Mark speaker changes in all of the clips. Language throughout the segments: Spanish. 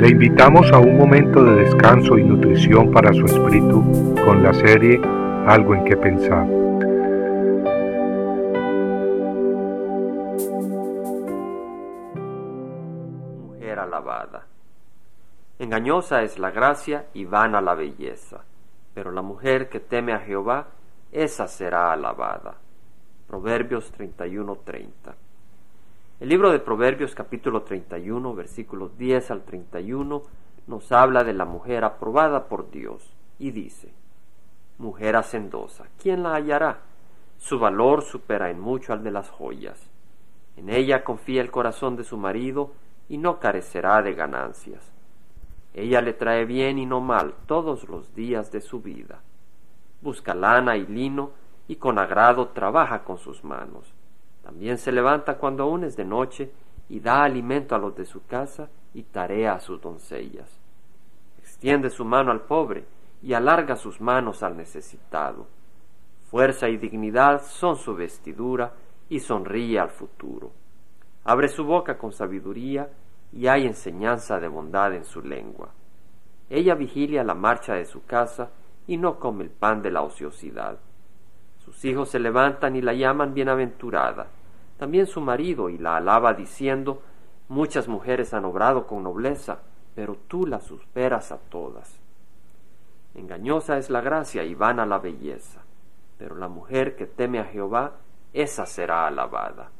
Speaker 1: Le invitamos a un momento de descanso y nutrición para su espíritu con la serie Algo en que pensar.
Speaker 2: Mujer alabada. Engañosa es la gracia y vana la belleza, pero la mujer que teme a Jehová, esa será alabada. Proverbios 31:30. El libro de Proverbios capítulo 31 versículos 10 al 31 nos habla de la mujer aprobada por Dios y dice, Mujer hacendosa, ¿quién la hallará? Su valor supera en mucho al de las joyas. En ella confía el corazón de su marido y no carecerá de ganancias. Ella le trae bien y no mal todos los días de su vida. Busca lana y lino y con agrado trabaja con sus manos también se levanta cuando aún es de noche y da alimento a los de su casa y tarea a sus doncellas. Extiende su mano al pobre y alarga sus manos al necesitado. Fuerza y dignidad son su vestidura y sonríe al futuro. Abre su boca con sabiduría y hay enseñanza de bondad en su lengua. Ella vigilia la marcha de su casa y no come el pan de la ociosidad. Sus hijos se levantan y la llaman bienaventurada, también su marido, y la alaba diciendo, Muchas mujeres han obrado con nobleza, pero tú las superas a todas. Engañosa es la gracia y vana la belleza, pero la mujer que teme a Jehová, esa será alabada.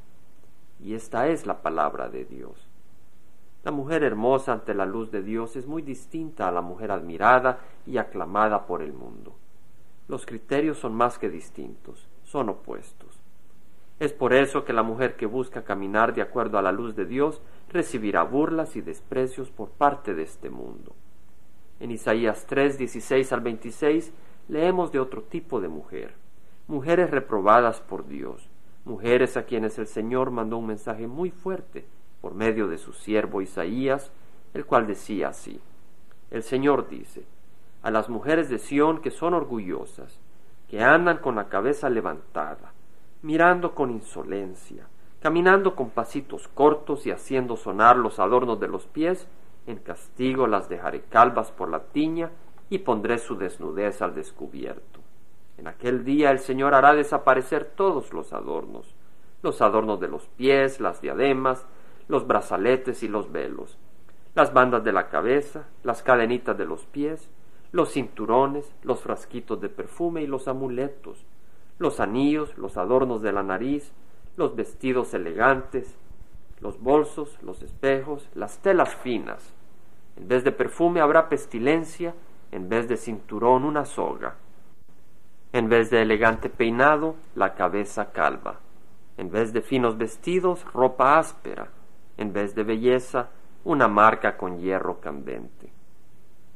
Speaker 2: Y esta es la palabra de Dios. La mujer hermosa ante la luz de Dios es muy distinta a la mujer admirada y aclamada por el mundo. Los criterios son más que distintos, son opuestos. Es por eso que la mujer que busca caminar de acuerdo a la luz de Dios recibirá burlas y desprecios por parte de este mundo. En Isaías 3, 16 al 26 leemos de otro tipo de mujer, mujeres reprobadas por Dios, mujeres a quienes el Señor mandó un mensaje muy fuerte por medio de su siervo Isaías, el cual decía así, el Señor dice, a las mujeres de Sión que son orgullosas, que andan con la cabeza levantada, mirando con insolencia, caminando con pasitos cortos y haciendo sonar los adornos de los pies, en castigo las dejaré calvas por la tiña y pondré su desnudez al descubierto. En aquel día el Señor hará desaparecer todos los adornos, los adornos de los pies, las diademas, los brazaletes y los velos, las bandas de la cabeza, las cadenitas de los pies, los cinturones, los frasquitos de perfume y los amuletos, los anillos, los adornos de la nariz, los vestidos elegantes, los bolsos, los espejos, las telas finas. En vez de perfume habrá pestilencia, en vez de cinturón una soga. En vez de elegante peinado, la cabeza calva. En vez de finos vestidos, ropa áspera. En vez de belleza, una marca con hierro candente.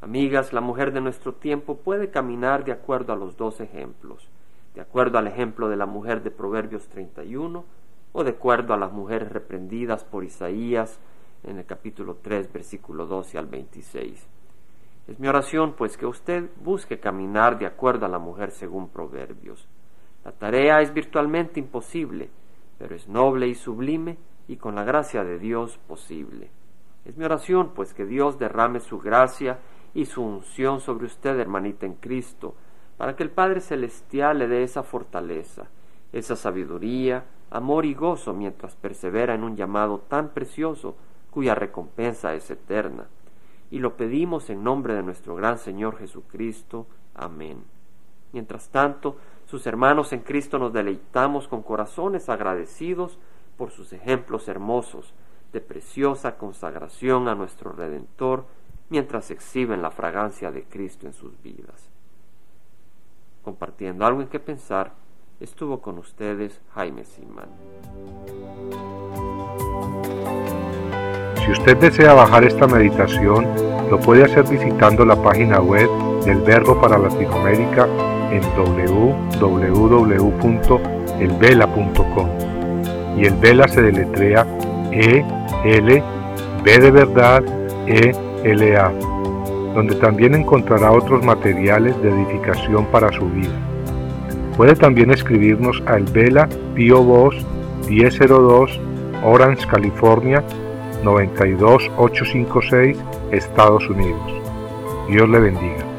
Speaker 2: Amigas, la mujer de nuestro tiempo puede caminar de acuerdo a los dos ejemplos, de acuerdo al ejemplo de la mujer de Proverbios 31 o de acuerdo a las mujeres reprendidas por Isaías en el capítulo 3, versículo 12 al 26. Es mi oración, pues, que usted busque caminar de acuerdo a la mujer según Proverbios. La tarea es virtualmente imposible, pero es noble y sublime y con la gracia de Dios posible. Es mi oración, pues, que Dios derrame su gracia y su unción sobre usted, hermanita en Cristo, para que el Padre Celestial le dé esa fortaleza, esa sabiduría, amor y gozo mientras persevera en un llamado tan precioso cuya recompensa es eterna. Y lo pedimos en nombre de nuestro gran Señor Jesucristo. Amén. Mientras tanto, sus hermanos en Cristo nos deleitamos con corazones agradecidos por sus ejemplos hermosos de preciosa consagración a nuestro Redentor mientras exhiben la fragancia de Cristo en sus vidas. Compartiendo algo en que pensar, estuvo con ustedes Jaime Simán.
Speaker 1: Si usted desea bajar esta meditación, lo puede hacer visitando la página web del Verbo para Latinoamérica en www.elvela.com. Y el Vela se deletrea E L B de verdad E LA, donde también encontrará otros materiales de edificación para su vida. Puede también escribirnos al Vela Pio Box 1002 Orange, California 92856, Estados Unidos. Dios le bendiga.